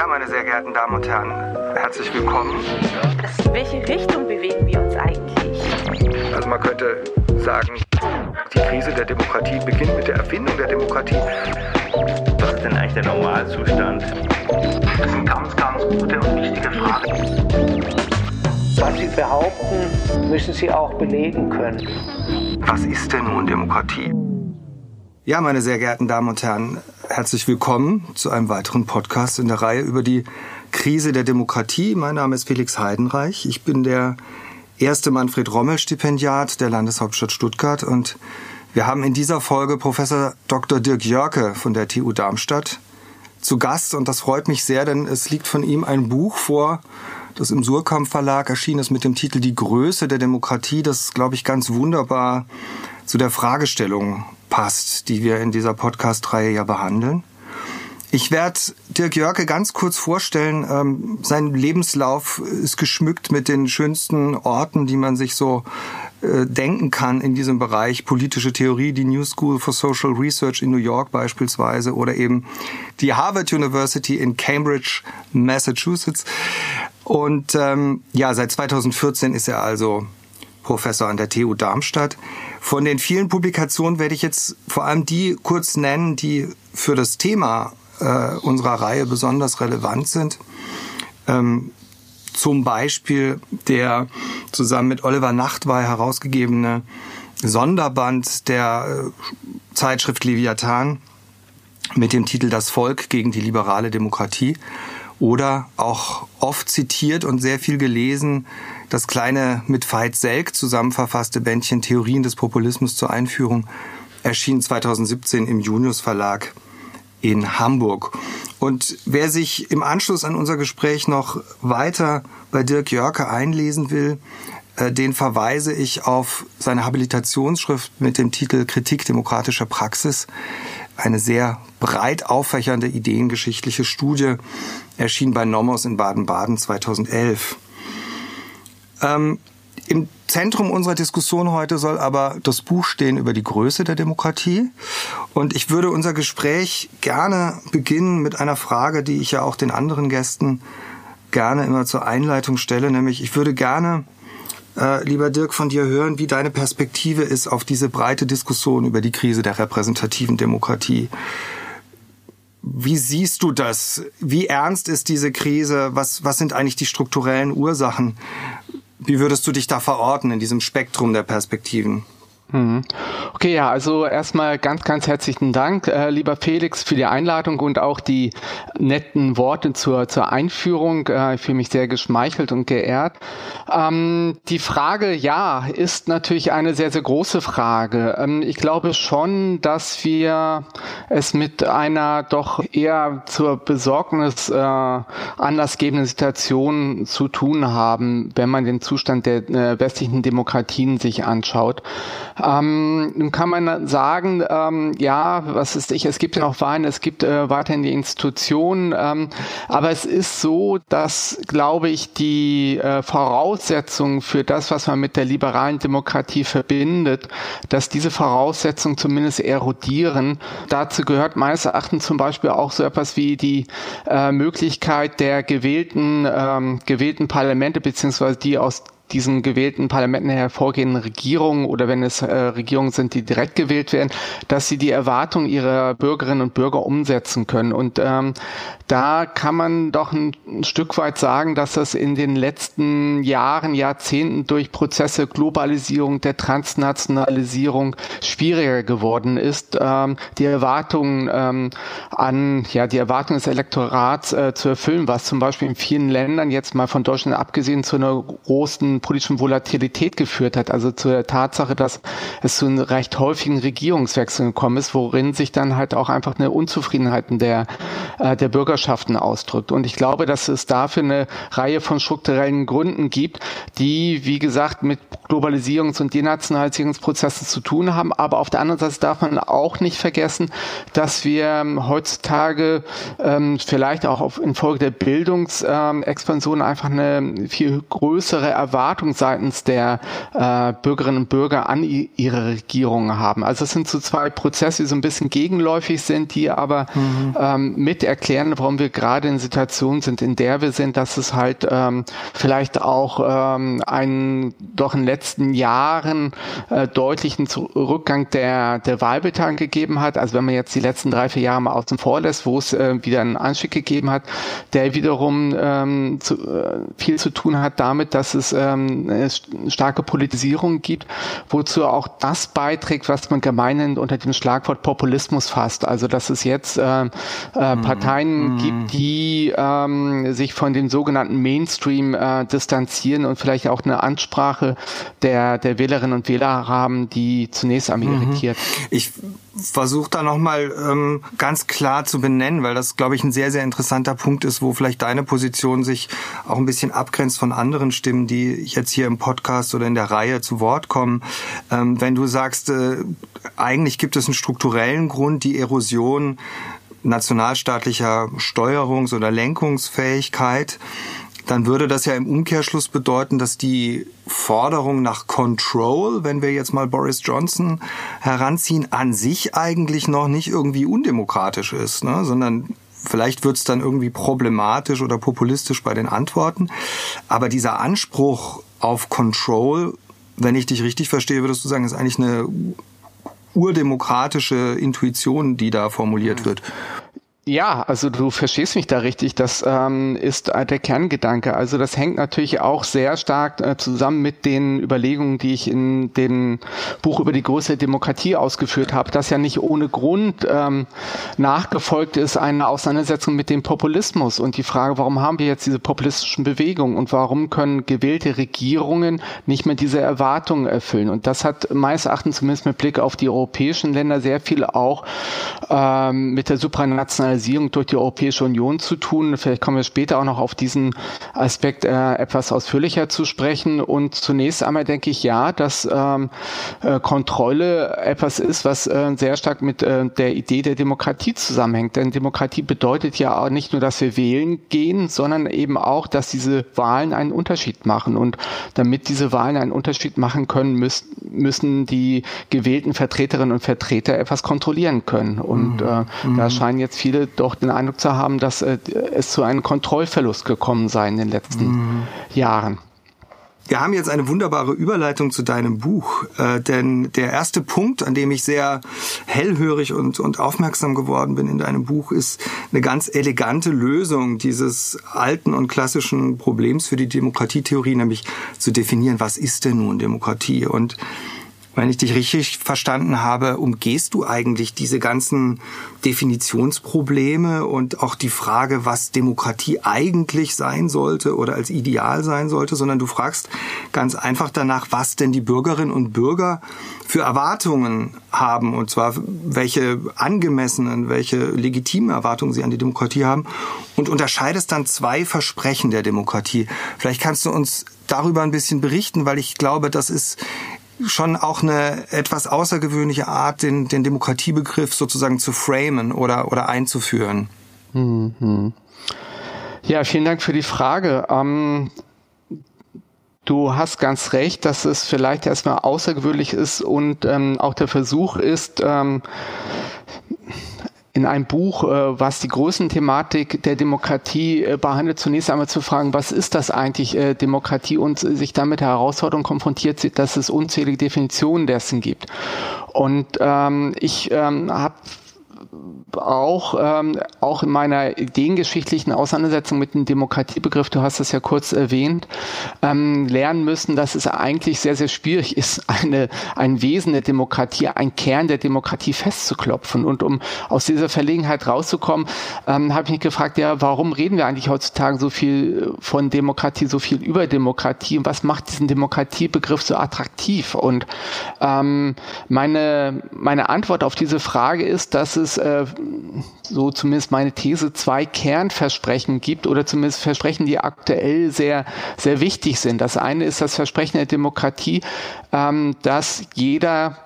Ja, meine sehr geehrten Damen und Herren, herzlich willkommen. In welche Richtung bewegen wir uns eigentlich? Also man könnte sagen, die Krise der Demokratie beginnt mit der Erfindung der Demokratie. Was ist denn eigentlich der Normalzustand? Das sind ganz, ganz gute und wichtige Fragen. Was Sie behaupten, müssen Sie auch belegen können. Was ist denn nun Demokratie? Ja, meine sehr geehrten Damen und Herren, herzlich willkommen zu einem weiteren Podcast in der Reihe über die Krise der Demokratie. Mein Name ist Felix Heidenreich. Ich bin der erste Manfred Rommel Stipendiat der Landeshauptstadt Stuttgart und wir haben in dieser Folge Professor Dr. Dirk Jörke von der TU Darmstadt zu Gast und das freut mich sehr, denn es liegt von ihm ein Buch vor, das im Surkamp Verlag erschienen ist mit dem Titel Die Größe der Demokratie, das glaube ich ganz wunderbar zu der Fragestellung passt, die wir in dieser Podcast-Reihe ja behandeln. Ich werde Dirk Jörke ganz kurz vorstellen. Ähm, sein Lebenslauf ist geschmückt mit den schönsten Orten, die man sich so äh, denken kann in diesem Bereich. Politische Theorie, die New School for Social Research in New York beispielsweise oder eben die Harvard University in Cambridge, Massachusetts. Und ähm, ja, seit 2014 ist er also Professor an der TU Darmstadt. Von den vielen Publikationen werde ich jetzt vor allem die kurz nennen, die für das Thema äh, unserer Reihe besonders relevant sind. Ähm, zum Beispiel der zusammen mit Oliver Nachtwey herausgegebene Sonderband der äh, Zeitschrift Leviathan mit dem Titel Das Volk gegen die liberale Demokratie oder auch oft zitiert und sehr viel gelesen das kleine mit Veit Selk zusammenverfasste Bändchen Theorien des Populismus zur Einführung erschien 2017 im Junius Verlag in Hamburg. Und wer sich im Anschluss an unser Gespräch noch weiter bei Dirk Jörke einlesen will, äh, den verweise ich auf seine Habilitationsschrift mit dem Titel Kritik demokratischer Praxis. Eine sehr breit auffächernde ideengeschichtliche Studie erschien bei Nomos in Baden-Baden 2011. Ähm, Im Zentrum unserer Diskussion heute soll aber das Buch stehen über die Größe der Demokratie. Und ich würde unser Gespräch gerne beginnen mit einer Frage, die ich ja auch den anderen Gästen gerne immer zur Einleitung stelle, nämlich ich würde gerne, äh, lieber Dirk, von dir hören, wie deine Perspektive ist auf diese breite Diskussion über die Krise der repräsentativen Demokratie. Wie siehst du das? Wie ernst ist diese Krise? Was, was sind eigentlich die strukturellen Ursachen? Wie würdest du dich da verorten in diesem Spektrum der Perspektiven? Mhm. Okay, ja, also erstmal ganz, ganz herzlichen Dank, äh, lieber Felix, für die Einladung und auch die netten Worte zur, zur Einführung. Äh, ich fühle mich sehr geschmeichelt und geehrt. Ähm, die Frage, ja, ist natürlich eine sehr, sehr große Frage. Ähm, ich glaube schon, dass wir es mit einer doch eher zur Besorgnis äh, anlassgebenden Situation zu tun haben, wenn man den Zustand der äh, westlichen Demokratien sich anschaut. Ähm, nun kann man sagen, ähm, ja, was ist ich, es gibt ja noch Wahlen, es gibt äh, weiterhin die Institutionen, ähm, aber es ist so, dass, glaube ich, die äh, Voraussetzungen für das, was man mit der liberalen Demokratie verbindet, dass diese Voraussetzungen zumindest erodieren. Dazu gehört meines Erachtens zum Beispiel auch so etwas wie die äh, Möglichkeit der gewählten, ähm, gewählten Parlamente beziehungsweise die aus diesen gewählten Parlamenten hervorgehenden Regierungen oder wenn es äh, Regierungen sind, die direkt gewählt werden, dass sie die Erwartungen ihrer Bürgerinnen und Bürger umsetzen können. Und ähm, da kann man doch ein, ein Stück weit sagen, dass das in den letzten Jahren, Jahrzehnten durch Prozesse Globalisierung, der Transnationalisierung schwieriger geworden ist, ähm, die Erwartungen ähm, an, ja, die Erwartungen des Elektorats äh, zu erfüllen, was zum Beispiel in vielen Ländern jetzt mal von Deutschland abgesehen zu einer großen politischen Volatilität geführt hat, also zur Tatsache, dass es zu einem recht häufigen Regierungswechsel gekommen ist, worin sich dann halt auch einfach eine Unzufriedenheit der, äh, der Bürgerschaften ausdrückt. Und ich glaube, dass es dafür eine Reihe von strukturellen Gründen gibt, die, wie gesagt, mit Globalisierungs- und Denationalisierungsprozessen zu tun haben. Aber auf der anderen Seite darf man auch nicht vergessen, dass wir ähm, heutzutage ähm, vielleicht auch auf, infolge der Bildungsexpansion einfach eine viel größere Erwartung Erwartungen seitens der äh, Bürgerinnen und Bürger an ihre Regierungen haben. Also es sind so zwei Prozesse, die so ein bisschen gegenläufig sind, die aber mhm. ähm, mit erklären, warum wir gerade in Situationen sind, in der wir sind, dass es halt ähm, vielleicht auch ähm, einen doch in den letzten Jahren äh, deutlichen Rückgang der, der Wahlbeteiligung gegeben hat. Also wenn man jetzt die letzten drei, vier Jahre mal außen vor lässt, wo es äh, wieder einen Anstieg gegeben hat, der wiederum ähm, zu, äh, viel zu tun hat damit, dass es ähm, eine starke Politisierung gibt, wozu auch das beiträgt, was man gemeinhin unter dem Schlagwort Populismus fasst. Also dass es jetzt äh, äh, mhm. Parteien mhm. gibt, die ähm, sich von dem sogenannten Mainstream äh, distanzieren und vielleicht auch eine Ansprache der, der Wählerinnen und Wähler haben, die zunächst am mhm. irritiert. Ich versuche da nochmal ähm, ganz klar zu benennen, weil das, glaube ich, ein sehr, sehr interessanter Punkt ist, wo vielleicht deine Position sich auch ein bisschen abgrenzt von anderen Stimmen, die jetzt hier im Podcast oder in der Reihe zu Wort kommen. Ähm, wenn du sagst, äh, eigentlich gibt es einen strukturellen Grund, die Erosion nationalstaatlicher Steuerungs- oder Lenkungsfähigkeit, dann würde das ja im Umkehrschluss bedeuten, dass die Forderung nach Control, wenn wir jetzt mal Boris Johnson heranziehen, an sich eigentlich noch nicht irgendwie undemokratisch ist, ne? sondern vielleicht wird es dann irgendwie problematisch oder populistisch bei den Antworten. Aber dieser Anspruch auf Control, wenn ich dich richtig verstehe, würdest du sagen, ist eigentlich eine urdemokratische Intuition, die da formuliert wird. Ja, also du verstehst mich da richtig. Das ähm, ist der Kerngedanke. Also das hängt natürlich auch sehr stark äh, zusammen mit den Überlegungen, die ich in dem Buch über die große Demokratie ausgeführt habe, das ja nicht ohne Grund ähm, nachgefolgt ist eine Auseinandersetzung mit dem Populismus und die Frage, warum haben wir jetzt diese populistischen Bewegungen und warum können gewählte Regierungen nicht mehr diese Erwartungen erfüllen? Und das hat meines Erachtens zumindest mit Blick auf die europäischen Länder sehr viel auch ähm, mit der Supranationalisierung Liberalisierung durch die Europäische Union zu tun. Vielleicht kommen wir später auch noch auf diesen Aspekt äh, etwas ausführlicher zu sprechen. Und zunächst einmal denke ich ja, dass ähm, äh, Kontrolle etwas ist, was äh, sehr stark mit äh, der Idee der Demokratie zusammenhängt. Denn Demokratie bedeutet ja auch nicht nur, dass wir wählen gehen, sondern eben auch, dass diese Wahlen einen Unterschied machen. Und damit diese Wahlen einen Unterschied machen können, müssen, müssen die gewählten Vertreterinnen und Vertreter etwas kontrollieren können. Und mhm. äh, da mhm. scheinen jetzt viele doch den Eindruck zu haben, dass äh, es zu einem Kontrollverlust gekommen sei in den letzten mhm. Jahren. Wir haben jetzt eine wunderbare Überleitung zu deinem Buch, äh, denn der erste Punkt, an dem ich sehr hellhörig und, und aufmerksam geworden bin in deinem Buch, ist eine ganz elegante Lösung dieses alten und klassischen Problems für die Demokratietheorie, nämlich zu definieren, was ist denn nun Demokratie? Und wenn ich dich richtig verstanden habe, umgehst du eigentlich diese ganzen Definitionsprobleme und auch die Frage, was Demokratie eigentlich sein sollte oder als Ideal sein sollte, sondern du fragst ganz einfach danach, was denn die Bürgerinnen und Bürger für Erwartungen haben und zwar welche angemessenen, welche legitimen Erwartungen sie an die Demokratie haben und unterscheidest dann zwei Versprechen der Demokratie. Vielleicht kannst du uns darüber ein bisschen berichten, weil ich glaube, das ist schon auch eine etwas außergewöhnliche Art, den, den Demokratiebegriff sozusagen zu framen oder, oder einzuführen. Mhm. Ja, vielen Dank für die Frage. Ähm, du hast ganz recht, dass es vielleicht erstmal außergewöhnlich ist und ähm, auch der Versuch ist, ähm, in einem Buch, äh, was die Größenthematik der Demokratie äh, behandelt, zunächst einmal zu fragen, was ist das eigentlich äh, Demokratie und sich damit der Herausforderung konfrontiert sieht, dass es unzählige Definitionen dessen gibt. Und ähm, ich ähm, habe auch, ähm, auch in meiner ideengeschichtlichen Auseinandersetzung mit dem Demokratiebegriff, du hast es ja kurz erwähnt, ähm, lernen müssen, dass es eigentlich sehr, sehr schwierig ist, eine, ein Wesen der Demokratie, ein Kern der Demokratie festzuklopfen. Und um aus dieser Verlegenheit rauszukommen, ähm, habe ich mich gefragt, ja, warum reden wir eigentlich heutzutage so viel von Demokratie, so viel über Demokratie und was macht diesen Demokratiebegriff so attraktiv? Und ähm, meine, meine Antwort auf diese Frage ist, dass es äh, so zumindest meine These, zwei Kernversprechen gibt oder zumindest Versprechen, die aktuell sehr, sehr wichtig sind. Das eine ist das Versprechen der Demokratie, ähm, dass jeder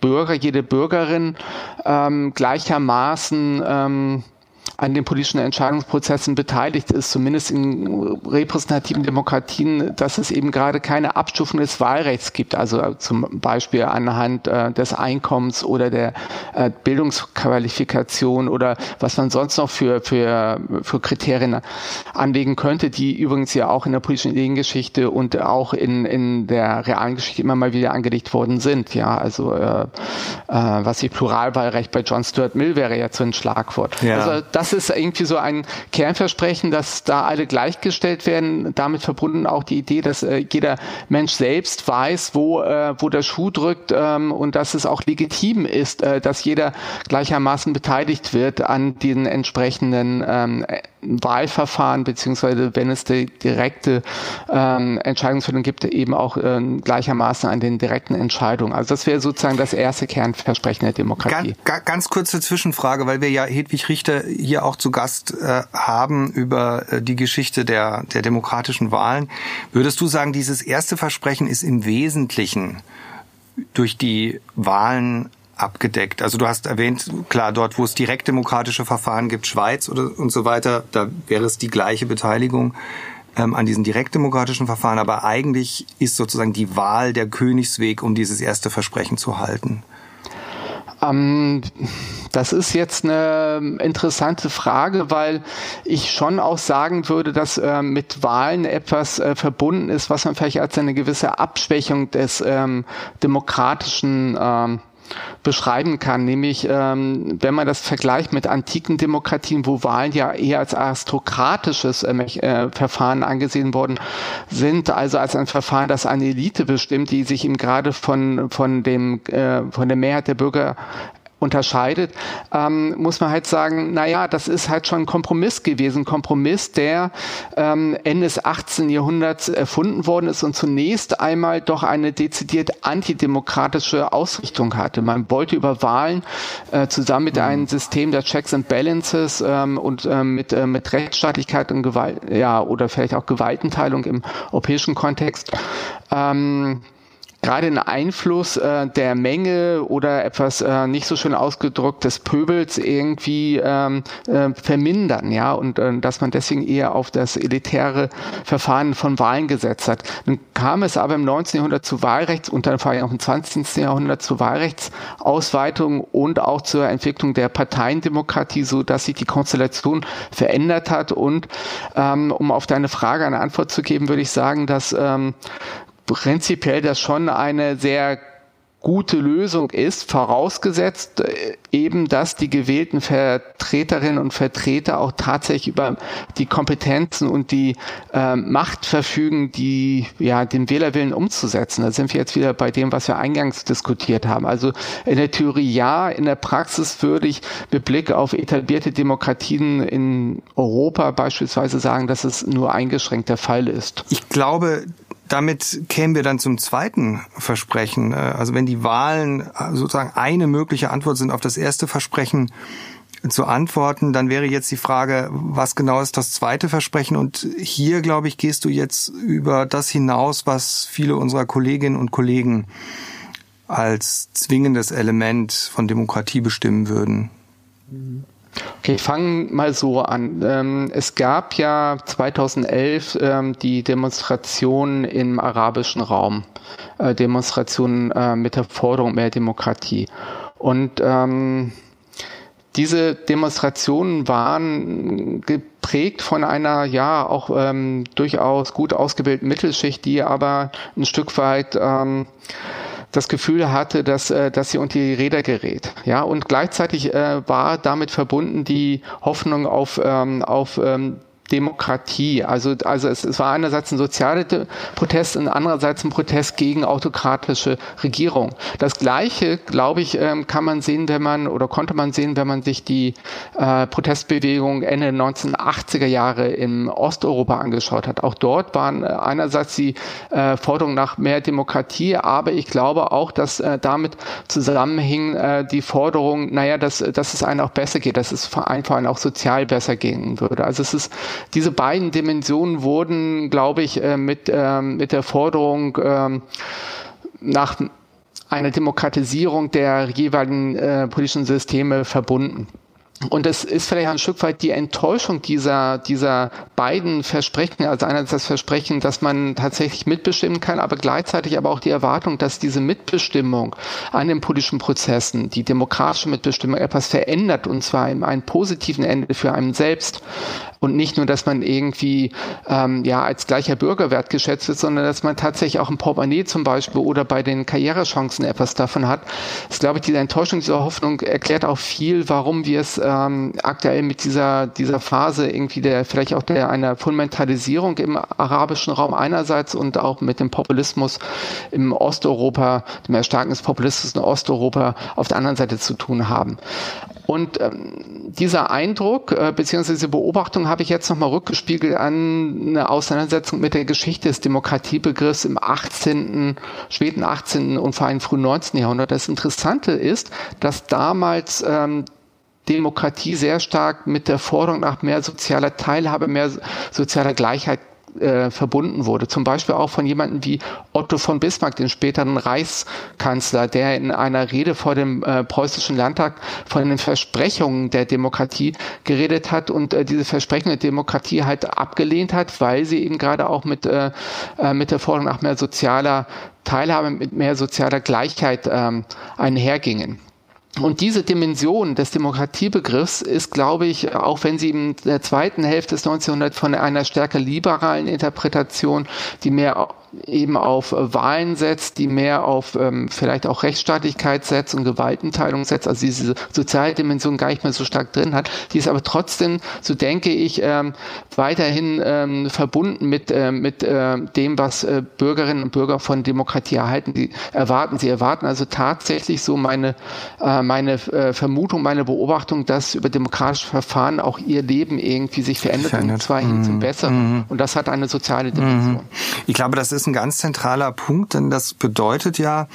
Bürger, jede Bürgerin ähm, gleichermaßen ähm, an den politischen Entscheidungsprozessen beteiligt ist, zumindest in repräsentativen Demokratien, dass es eben gerade keine Abstufung des Wahlrechts gibt, also zum Beispiel anhand äh, des Einkommens oder der äh, Bildungsqualifikation oder was man sonst noch für, für, für Kriterien anlegen könnte, die übrigens ja auch in der politischen Ideengeschichte und auch in, in der realen Geschichte immer mal wieder angelegt worden sind. Ja, also äh, äh, was wie Pluralwahlrecht bei John Stuart Mill wäre jetzt so ein Schlagwort. Ja. Also das ist irgendwie so ein Kernversprechen, dass da alle gleichgestellt werden. Damit verbunden auch die Idee, dass äh, jeder Mensch selbst weiß, wo, äh, wo der Schuh drückt ähm, und dass es auch legitim ist, äh, dass jeder gleichermaßen beteiligt wird an den entsprechenden ähm, Wahlverfahren, beziehungsweise wenn es die direkte ähm, Entscheidungsfindung gibt, eben auch äh, gleichermaßen an den direkten Entscheidungen. Also das wäre sozusagen das erste Kernversprechen der Demokratie. Ganz, ganz kurze Zwischenfrage, weil wir ja Hedwig Richter hier auch zu Gast äh, haben über äh, die Geschichte der, der demokratischen Wahlen. Würdest du sagen, dieses erste Versprechen ist im Wesentlichen durch die Wahlen abgedeckt. Also du hast erwähnt, klar, dort, wo es direktdemokratische Verfahren gibt, Schweiz oder und so weiter, da wäre es die gleiche Beteiligung ähm, an diesen direktdemokratischen Verfahren, aber eigentlich ist sozusagen die Wahl der Königsweg, um dieses erste Versprechen zu halten. Ähm, das ist jetzt eine interessante Frage, weil ich schon auch sagen würde, dass äh, mit Wahlen etwas äh, verbunden ist, was man vielleicht als eine gewisse Abschwächung des ähm, demokratischen ähm, beschreiben kann, nämlich ähm, wenn man das vergleicht mit antiken Demokratien, wo Wahlen ja eher als aristokratisches äh, äh, Verfahren angesehen worden sind, also als ein Verfahren, das eine Elite bestimmt, die sich eben gerade von von dem äh, von der Mehrheit der Bürger unterscheidet, ähm, muss man halt sagen, na ja, das ist halt schon ein Kompromiss gewesen, Kompromiss, der ähm, Ende des 18. Jahrhunderts erfunden worden ist und zunächst einmal doch eine dezidiert antidemokratische Ausrichtung hatte. Man wollte über Wahlen äh, zusammen mit einem System der Checks and Balances ähm, und äh, mit, äh, mit Rechtsstaatlichkeit und Gewalt, ja, oder vielleicht auch Gewaltenteilung im europäischen Kontext ähm, gerade den Einfluss äh, der Menge oder etwas äh, nicht so schön ausgedrückt des Pöbels irgendwie ähm, äh, vermindern, ja, und äh, dass man deswegen eher auf das elitäre Verfahren von Wahlen gesetzt hat. Dann kam es aber im 19. Jahrhundert zu Wahlrechts und dann vor allem auch im 20. Jahrhundert zu Wahlrechtsausweitung und auch zur Entwicklung der Parteiendemokratie, so dass sich die Konstellation verändert hat. Und ähm, um auf deine Frage eine Antwort zu geben, würde ich sagen, dass ähm, prinzipiell das schon eine sehr gute Lösung ist, vorausgesetzt äh, eben, dass die gewählten Vertreterinnen und Vertreter auch tatsächlich über die Kompetenzen und die äh, Macht verfügen, die ja den Wählerwillen umzusetzen. Da sind wir jetzt wieder bei dem, was wir eingangs diskutiert haben. Also in der Theorie ja, in der Praxis würde ich mit Blick auf etablierte Demokratien in Europa beispielsweise sagen, dass es nur eingeschränkt der Fall ist. Ich glaube, damit kämen wir dann zum zweiten Versprechen. Äh, also wenn die Wahlen äh, sozusagen eine mögliche Antwort sind auf das erste Versprechen zu antworten, dann wäre jetzt die Frage, was genau ist das zweite Versprechen? Und hier, glaube ich, gehst du jetzt über das hinaus, was viele unserer Kolleginnen und Kollegen als zwingendes Element von Demokratie bestimmen würden. Mhm. Okay, ich fange mal so an. Ähm, es gab ja 2011 ähm, die Demonstrationen im arabischen Raum, äh, Demonstrationen äh, mit der Forderung mehr Demokratie. Und ähm, diese Demonstrationen waren geprägt von einer ja auch ähm, durchaus gut ausgebildeten Mittelschicht, die aber ein Stück weit ähm, das Gefühl hatte, dass, äh, dass sie unter die Räder gerät. Ja, und gleichzeitig äh, war damit verbunden die Hoffnung auf, ähm, auf ähm, Demokratie. Also, also es, es war einerseits ein sozialer Protest und andererseits ein Protest gegen autokratische Regierung. Das Gleiche, glaube ich, ähm, kann man sehen, wenn man oder konnte man sehen, wenn man sich die äh, Protestbewegung Ende 1980er Jahre in Osteuropa angeschaut hat. Auch dort waren äh, einerseits die äh, Forderungen nach mehr Demokratie, aber ich glaube auch, dass äh, damit zusammenhing äh, die Forderung, naja, dass, dass es einem auch besser geht, dass es vor allem auch sozial besser gehen würde. Also es ist diese beiden Dimensionen wurden, glaube ich, äh, mit, ähm, mit der Forderung ähm, nach einer Demokratisierung der jeweiligen äh, politischen Systeme verbunden. und es ist vielleicht ein Stück weit die Enttäuschung dieser, dieser beiden Versprechen, also einerseits das Versprechen, dass man tatsächlich mitbestimmen kann, aber gleichzeitig aber auch die Erwartung, dass diese Mitbestimmung an den politischen Prozessen, die demokratische Mitbestimmung etwas verändert und zwar in einem positiven Ende für einen selbst und nicht nur, dass man irgendwie ähm, ja als gleicher Bürger wertgeschätzt wird, sondern dass man tatsächlich auch im Portemonnaie zum Beispiel oder bei den Karrierechancen etwas davon hat. Das glaube ich, diese Enttäuschung, diese Hoffnung erklärt auch viel, warum wir es ähm, aktuell mit dieser dieser Phase irgendwie der vielleicht auch der einer Fundamentalisierung im arabischen Raum einerseits und auch mit dem Populismus im Osteuropa, dem Erstarken des Populismus in Osteuropa auf der anderen Seite zu tun haben. Und ähm, dieser Eindruck äh, bzw. diese Beobachtung habe ich jetzt nochmal rückgespiegelt an eine Auseinandersetzung mit der Geschichte des Demokratiebegriffs im 18., späten 18. und vor allem frühen 19. Jahrhundert. Das Interessante ist, dass damals ähm, Demokratie sehr stark mit der Forderung nach mehr sozialer Teilhabe, mehr sozialer Gleichheit äh, verbunden wurde. Zum Beispiel auch von jemandem wie Otto von Bismarck, den späteren Reichskanzler, der in einer Rede vor dem äh, preußischen Landtag von den Versprechungen der Demokratie geredet hat und äh, diese Versprechen der Demokratie halt abgelehnt hat, weil sie eben gerade auch mit, äh, äh mit der Forderung nach mehr sozialer Teilhabe, mit mehr sozialer Gleichheit ähm, einhergingen. Und diese Dimension des Demokratiebegriffs ist, glaube ich, auch wenn sie in der zweiten Hälfte des 1900 von einer stärker liberalen Interpretation, die mehr eben auf äh, Wahlen setzt, die mehr auf ähm, vielleicht auch Rechtsstaatlichkeit setzt und Gewaltenteilung setzt, also diese soziale Dimension gar nicht mehr so stark drin hat. Die ist aber trotzdem, so denke ich, ähm, weiterhin ähm, verbunden mit, äh, mit äh, dem, was äh, Bürgerinnen und Bürger von Demokratie erhalten. Die erwarten, sie erwarten also tatsächlich so meine, äh, meine äh, Vermutung, meine Beobachtung, dass über demokratische Verfahren auch ihr Leben irgendwie sich verändert, verändert. und zwar hin zum mhm. Besseren. Mhm. Und das hat eine soziale Dimension. Mhm. Ich glaube, das ist ist ein ganz zentraler Punkt, denn das bedeutet ja,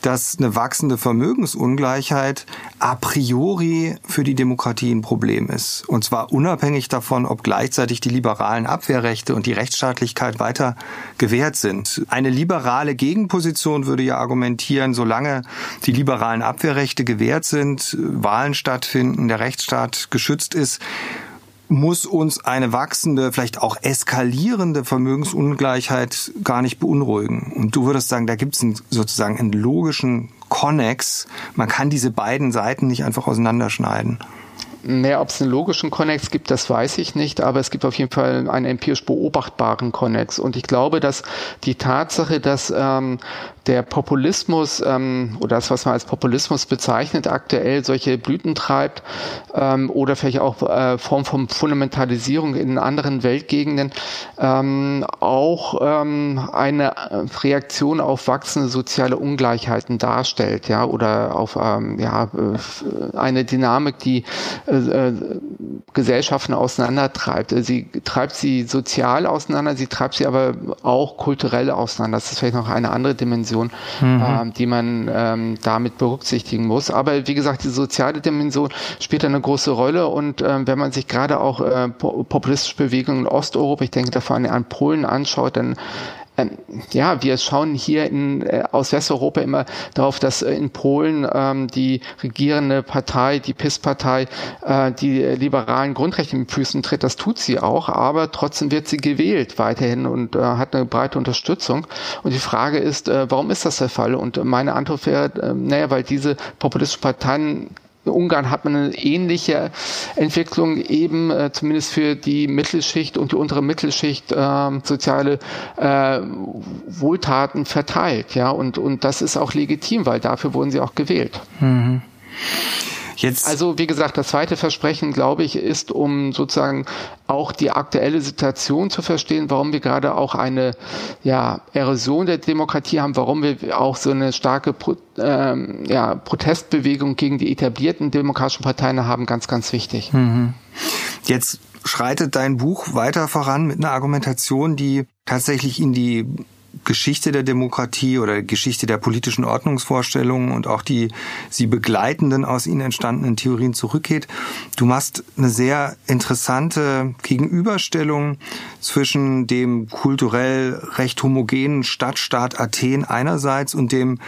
dass eine wachsende Vermögensungleichheit a priori für die Demokratie ein Problem ist. Und zwar unabhängig davon, ob gleichzeitig die liberalen Abwehrrechte und die Rechtsstaatlichkeit weiter gewährt sind. Eine liberale Gegenposition würde ja argumentieren, solange die liberalen Abwehrrechte gewährt sind, Wahlen stattfinden, der Rechtsstaat geschützt ist, muss uns eine wachsende, vielleicht auch eskalierende Vermögensungleichheit gar nicht beunruhigen. Und du würdest sagen, da gibt es sozusagen einen logischen Konnex. Man kann diese beiden Seiten nicht einfach auseinanderschneiden. Mehr, ob es einen logischen Konnex gibt, das weiß ich nicht, aber es gibt auf jeden Fall einen empirisch beobachtbaren Konnex. Und ich glaube, dass die Tatsache, dass ähm, der Populismus ähm, oder das, was man als Populismus bezeichnet, aktuell solche Blüten treibt ähm, oder vielleicht auch äh, Form von Fundamentalisierung in anderen Weltgegenden, ähm, auch ähm, eine Reaktion auf wachsende soziale Ungleichheiten darstellt, ja, oder auf ähm, ja, äh, eine Dynamik, die äh, äh, Gesellschaften auseinandertreibt. Sie treibt sie sozial auseinander, sie treibt sie aber auch kulturell auseinander. Das ist vielleicht noch eine andere Dimension Dimension, mhm. ähm, die man ähm, damit berücksichtigen muss. Aber wie gesagt, die soziale Dimension spielt eine große Rolle und ähm, wenn man sich gerade auch äh, populistische Bewegungen in Osteuropa, ich denke davon an Polen anschaut, dann ähm, ja, wir schauen hier in, äh, aus Westeuropa immer darauf, dass äh, in Polen ähm, die regierende Partei, die PIS-Partei, äh, die liberalen Grundrechte mit Füßen tritt. Das tut sie auch, aber trotzdem wird sie gewählt weiterhin und äh, hat eine breite Unterstützung. Und die Frage ist, äh, warum ist das der Fall? Und meine Antwort wäre, äh, naja, weil diese populistischen Parteien in Ungarn hat man eine ähnliche Entwicklung eben äh, zumindest für die Mittelschicht und die untere Mittelschicht äh, soziale äh, Wohltaten verteilt, ja und und das ist auch legitim, weil dafür wurden sie auch gewählt. Mhm. Jetzt also wie gesagt, das zweite Versprechen, glaube ich, ist, um sozusagen auch die aktuelle Situation zu verstehen, warum wir gerade auch eine ja, Erosion der Demokratie haben, warum wir auch so eine starke Pro, ähm, ja, Protestbewegung gegen die etablierten demokratischen Parteien haben, ganz, ganz wichtig. Mhm. Jetzt schreitet dein Buch weiter voran mit einer Argumentation, die tatsächlich in die Geschichte der Demokratie oder Geschichte der politischen Ordnungsvorstellungen und auch die sie begleitenden aus ihnen entstandenen Theorien zurückgeht. Du machst eine sehr interessante Gegenüberstellung zwischen dem kulturell recht homogenen Stadtstaat Athen einerseits und dem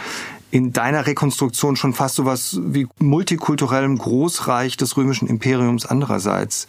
in deiner Rekonstruktion schon fast so was wie multikulturellem Großreich des römischen Imperiums andererseits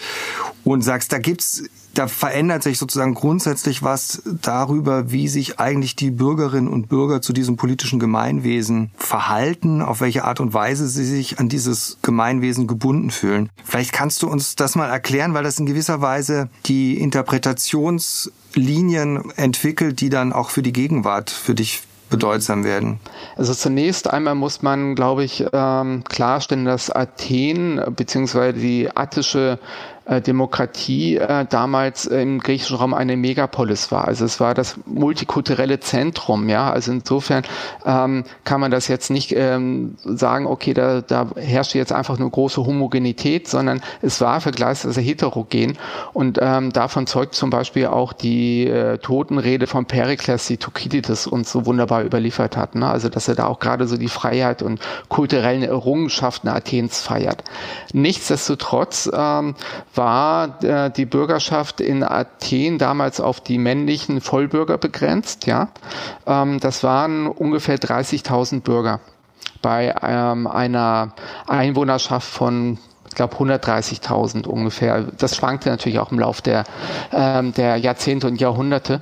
und sagst, da gibt's da verändert sich sozusagen grundsätzlich was darüber, wie sich eigentlich die Bürgerinnen und Bürger zu diesem politischen Gemeinwesen verhalten, auf welche Art und Weise sie sich an dieses Gemeinwesen gebunden fühlen. Vielleicht kannst du uns das mal erklären, weil das in gewisser Weise die Interpretationslinien entwickelt, die dann auch für die Gegenwart für dich bedeutsam werden? Also zunächst einmal muss man, glaube ich, ähm, klarstellen, dass Athen bzw. die attische Demokratie äh, damals im griechischen Raum eine Megapolis war. Also es war das multikulturelle Zentrum, ja. Also insofern ähm, kann man das jetzt nicht ähm, sagen, okay, da, da herrscht jetzt einfach nur große Homogenität, sondern es war vergleichsweise heterogen und ähm, davon zeugt zum Beispiel auch die äh, Totenrede von Perikles, die Thukydides uns so wunderbar überliefert hat. Ne? Also dass er da auch gerade so die Freiheit und kulturellen Errungenschaften Athens feiert. Nichtsdestotrotz ähm, war äh, die Bürgerschaft in Athen damals auf die männlichen Vollbürger begrenzt. Ja, ähm, das waren ungefähr 30.000 Bürger bei ähm, einer Einwohnerschaft von glaube 130.000 ungefähr. Das schwankte natürlich auch im Laufe der, ähm, der Jahrzehnte und Jahrhunderte.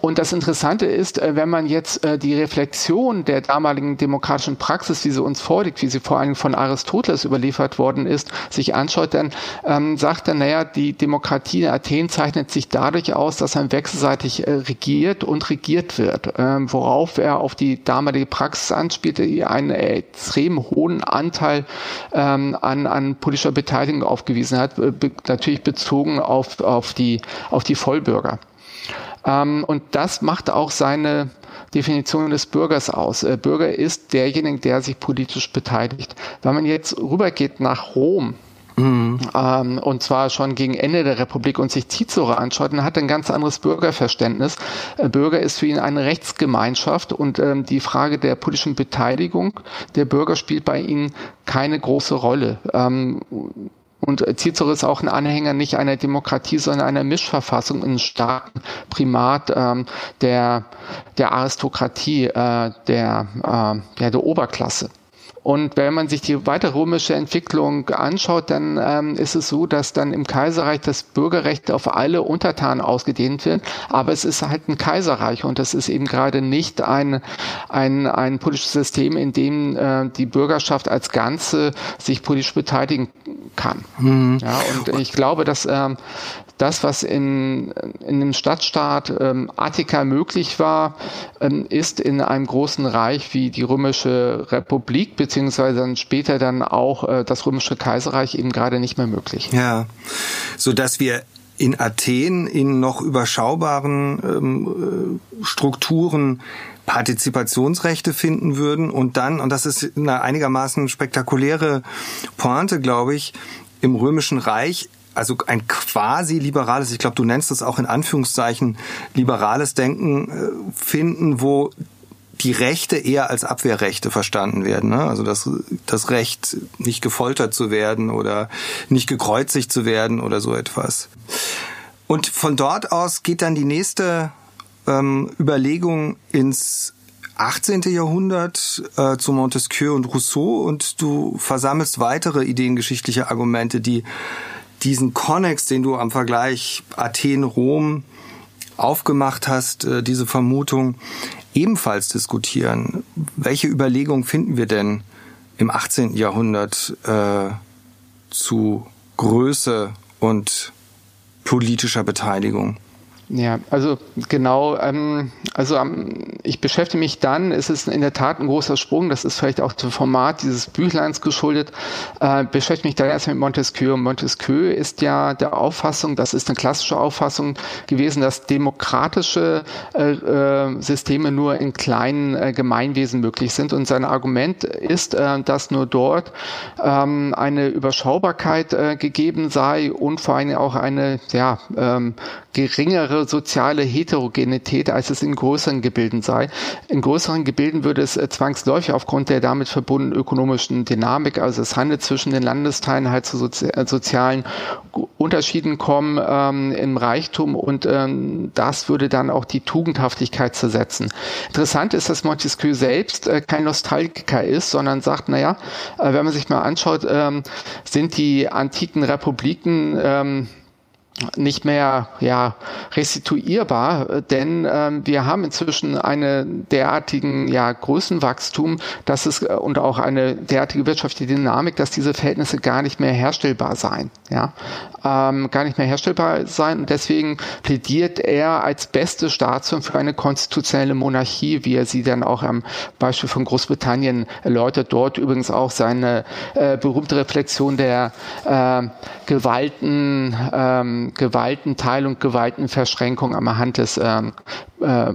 Und das Interessante ist, äh, wenn man jetzt äh, die Reflexion der damaligen demokratischen Praxis, wie sie uns vorliegt, wie sie vor allem von Aristoteles überliefert worden ist, sich anschaut, dann ähm, sagt er, naja, die Demokratie in Athen zeichnet sich dadurch aus, dass man wechselseitig äh, regiert und regiert wird, ähm, worauf er auf die damalige Praxis anspielte, einen extrem hohen Anteil ähm, an, an politischer politischer Beteiligung aufgewiesen hat, natürlich bezogen auf, auf, die, auf die Vollbürger. Ähm, und das macht auch seine Definition des Bürgers aus. Äh, Bürger ist derjenige, der sich politisch beteiligt. Wenn man jetzt rübergeht nach Rom, Mhm. Ähm, und zwar schon gegen Ende der Republik und sich Cicero anschaut, dann hat ein ganz anderes Bürgerverständnis. Äh, Bürger ist für ihn eine Rechtsgemeinschaft und ähm, die Frage der politischen Beteiligung der Bürger spielt bei ihnen keine große Rolle. Ähm, und Cicero ist auch ein Anhänger nicht einer Demokratie, sondern einer Mischverfassung, einem starken Primat ähm, der, der Aristokratie, äh, der, äh, der, der Oberklasse. Und wenn man sich die weitere römische Entwicklung anschaut, dann ähm, ist es so, dass dann im Kaiserreich das Bürgerrecht auf alle Untertanen ausgedehnt wird. Aber es ist halt ein Kaiserreich und das ist eben gerade nicht ein, ein, ein politisches System, in dem äh, die Bürgerschaft als Ganze sich politisch beteiligen kann. Mhm. Ja, und ich glaube, dass ähm, das, was in, in dem Stadtstaat ähm, Attika möglich war, ähm, ist in einem großen Reich wie die Römische Republik, beziehungsweise dann später dann auch äh, das Römische Kaiserreich eben gerade nicht mehr möglich. Ja, so dass wir in Athen in noch überschaubaren ähm, äh, Strukturen Partizipationsrechte finden würden und dann, und das ist eine einigermaßen spektakuläre Pointe, glaube ich, im Römischen Reich also ein quasi liberales, ich glaube, du nennst es auch in Anführungszeichen liberales Denken äh, finden, wo die Rechte eher als Abwehrrechte verstanden werden. Ne? Also das, das Recht, nicht gefoltert zu werden oder nicht gekreuzigt zu werden oder so etwas. Und von dort aus geht dann die nächste ähm, Überlegung ins 18. Jahrhundert äh, zu Montesquieu und Rousseau und du versammelst weitere ideengeschichtliche Argumente, die diesen Konnex, den du am Vergleich Athen-Rom aufgemacht hast, äh, diese Vermutung ebenfalls diskutieren. Welche Überlegungen finden wir denn im 18. Jahrhundert äh, zu Größe und politischer Beteiligung? Ja, also genau, ähm, also ähm, ich beschäftige mich dann, es ist in der Tat ein großer Sprung, das ist vielleicht auch dem Format dieses Büchleins geschuldet, äh, beschäftige mich dann erst mit Montesquieu. Montesquieu ist ja der Auffassung, das ist eine klassische Auffassung gewesen, dass demokratische äh, äh, Systeme nur in kleinen äh, Gemeinwesen möglich sind und sein Argument ist, äh, dass nur dort ähm, eine Überschaubarkeit äh, gegeben sei und vor allem auch eine ja, ähm, geringere geringere soziale Heterogenität, als es in größeren Gebilden sei. In größeren Gebilden würde es äh, zwangsläufig aufgrund der damit verbundenen ökonomischen Dynamik, also es handelt zwischen den Landesteilen halt zu sozi äh, sozialen Unterschieden kommen ähm, im Reichtum und ähm, das würde dann auch die Tugendhaftigkeit zersetzen. Interessant ist, dass Montesquieu selbst äh, kein Nostalgiker ist, sondern sagt, naja, äh, wenn man sich mal anschaut, ähm, sind die antiken Republiken ähm, nicht mehr ja, restituierbar, denn ähm, wir haben inzwischen einen derartigen ja, Größenwachstum, dass es äh, und auch eine derartige wirtschaftliche Dynamik, dass diese Verhältnisse gar nicht mehr herstellbar seien, ja, ähm, gar nicht mehr herstellbar sein und deswegen plädiert er als beste Staatsform für eine konstitutionelle Monarchie, wie er sie dann auch am Beispiel von Großbritannien erläutert. Dort übrigens auch seine äh, berühmte Reflexion der äh, Gewalten ähm, Gewaltenteilung, Gewaltenverschränkung am Hand des ähm, äh,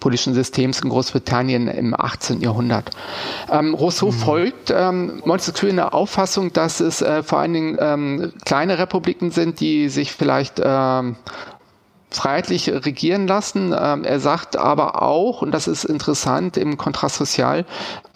politischen Systems in Großbritannien im 18. Jahrhundert. Ähm, Rousseau mhm. folgt ähm, Montesquieu in der Auffassung, dass es äh, vor allen Dingen ähm, kleine Republiken sind, die sich vielleicht ähm, freiheitlich regieren lassen. Ähm, er sagt aber auch, und das ist interessant im Kontrast sozial,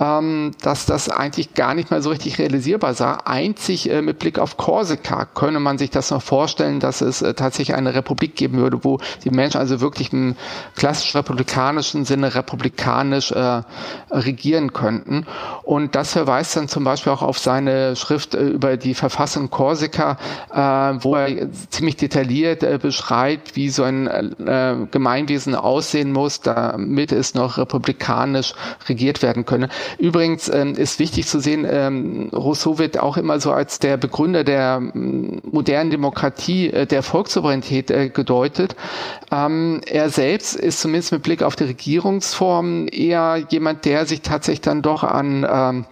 ähm, dass das eigentlich gar nicht mehr so richtig realisierbar sei. Einzig äh, mit Blick auf Korsika könne man sich das noch vorstellen, dass es äh, tatsächlich eine Republik geben würde, wo die Menschen also wirklich im klassisch republikanischen Sinne republikanisch äh, regieren könnten. Und das verweist dann zum Beispiel auch auf seine Schrift äh, über die Verfassung Korsika, äh, wo er ziemlich detailliert äh, beschreibt, wie so ein äh, Gemeinwesen aussehen muss, damit es noch republikanisch regiert werden könne. Übrigens ähm, ist wichtig zu sehen, ähm, Rousseau wird auch immer so als der Begründer der ähm, modernen Demokratie, äh, der Volkssouveränität äh, gedeutet. Ähm, er selbst ist zumindest mit Blick auf die Regierungsform eher jemand, der sich tatsächlich dann doch an ähm,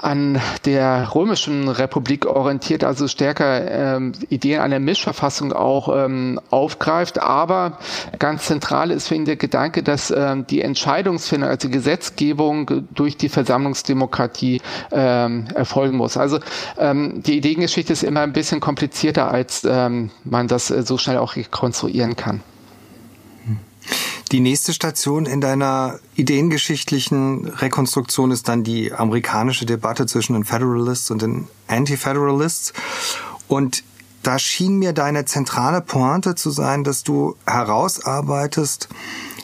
an der römischen Republik orientiert, also stärker ähm, Ideen einer Mischverfassung auch ähm, aufgreift. Aber ganz zentral ist für ihn der Gedanke, dass ähm, die Entscheidungsfindung, also die Gesetzgebung durch die Versammlungsdemokratie ähm, erfolgen muss. Also ähm, die Ideengeschichte ist immer ein bisschen komplizierter, als ähm, man das äh, so schnell auch rekonstruieren kann. Die nächste Station in deiner ideengeschichtlichen Rekonstruktion ist dann die amerikanische Debatte zwischen den Federalists und den Anti-Federalists. Und da schien mir deine zentrale Pointe zu sein, dass du herausarbeitest,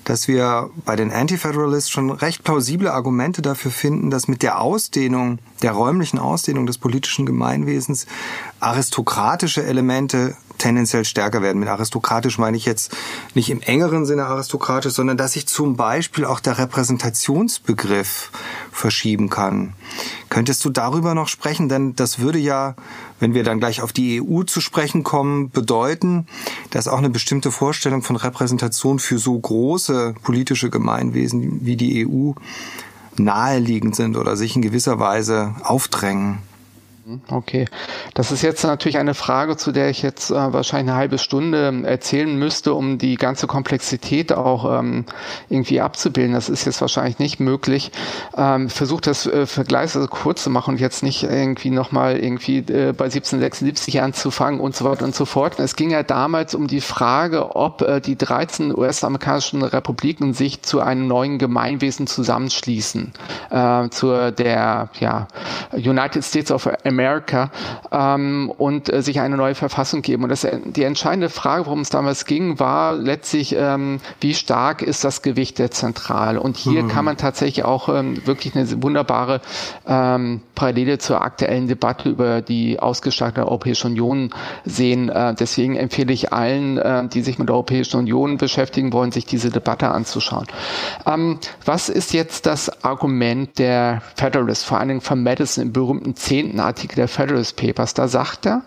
dass wir bei den Anti-Federalists schon recht plausible Argumente dafür finden, dass mit der Ausdehnung, der räumlichen Ausdehnung des politischen Gemeinwesens aristokratische Elemente tendenziell stärker werden. Mit aristokratisch meine ich jetzt nicht im engeren Sinne aristokratisch, sondern dass sich zum Beispiel auch der Repräsentationsbegriff verschieben kann. Könntest du darüber noch sprechen? Denn das würde ja, wenn wir dann gleich auf die EU zu sprechen kommen, bedeuten, dass auch eine bestimmte Vorstellung von Repräsentation für so große politische Gemeinwesen wie die EU naheliegend sind oder sich in gewisser Weise aufdrängen. Okay, das ist jetzt natürlich eine Frage, zu der ich jetzt äh, wahrscheinlich eine halbe Stunde ähm, erzählen müsste, um die ganze Komplexität auch ähm, irgendwie abzubilden. Das ist jetzt wahrscheinlich nicht möglich. Ähm, Versuche das äh, vergleichsweise kurz zu machen und jetzt nicht irgendwie nochmal irgendwie äh, bei 1776 anzufangen und so weiter und so fort. Es ging ja damals um die Frage, ob äh, die 13 US-amerikanischen Republiken sich zu einem neuen Gemeinwesen zusammenschließen, äh, zur der ja, United States of America America ähm, und äh, sich eine neue Verfassung geben. Und das, die entscheidende Frage, worum es damals ging, war letztlich, ähm, wie stark ist das Gewicht der Zentrale? Und hier mhm. kann man tatsächlich auch ähm, wirklich eine wunderbare ähm, Parallele zur aktuellen Debatte über die Ausgestaltung der Europäischen Union sehen. Äh, deswegen empfehle ich allen, äh, die sich mit der Europäischen Union beschäftigen wollen, sich diese Debatte anzuschauen. Ähm, was ist jetzt das Argument der Federalists, vor allen Dingen von Madison im berühmten zehnten Artikel Artikel der Federalist Papers. Da sagt er,